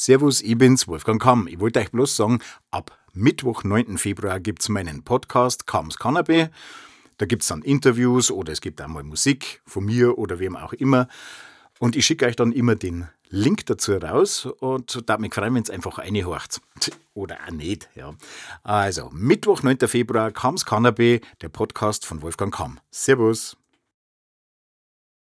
Servus, ich bin's, Wolfgang Kamm. Ich wollte euch bloß sagen, ab Mittwoch, 9. Februar gibt's meinen Podcast Kamms Cannabis. Da gibt's dann Interviews oder es gibt auch mal Musik von mir oder wem auch immer. Und ich schicke euch dann immer den Link dazu raus und da mich freuen, wenn es einfach reinhorcht. Oder auch nicht, ja. Also, Mittwoch, 9. Februar, Kamms Cannabis, der Podcast von Wolfgang Kamm. Servus.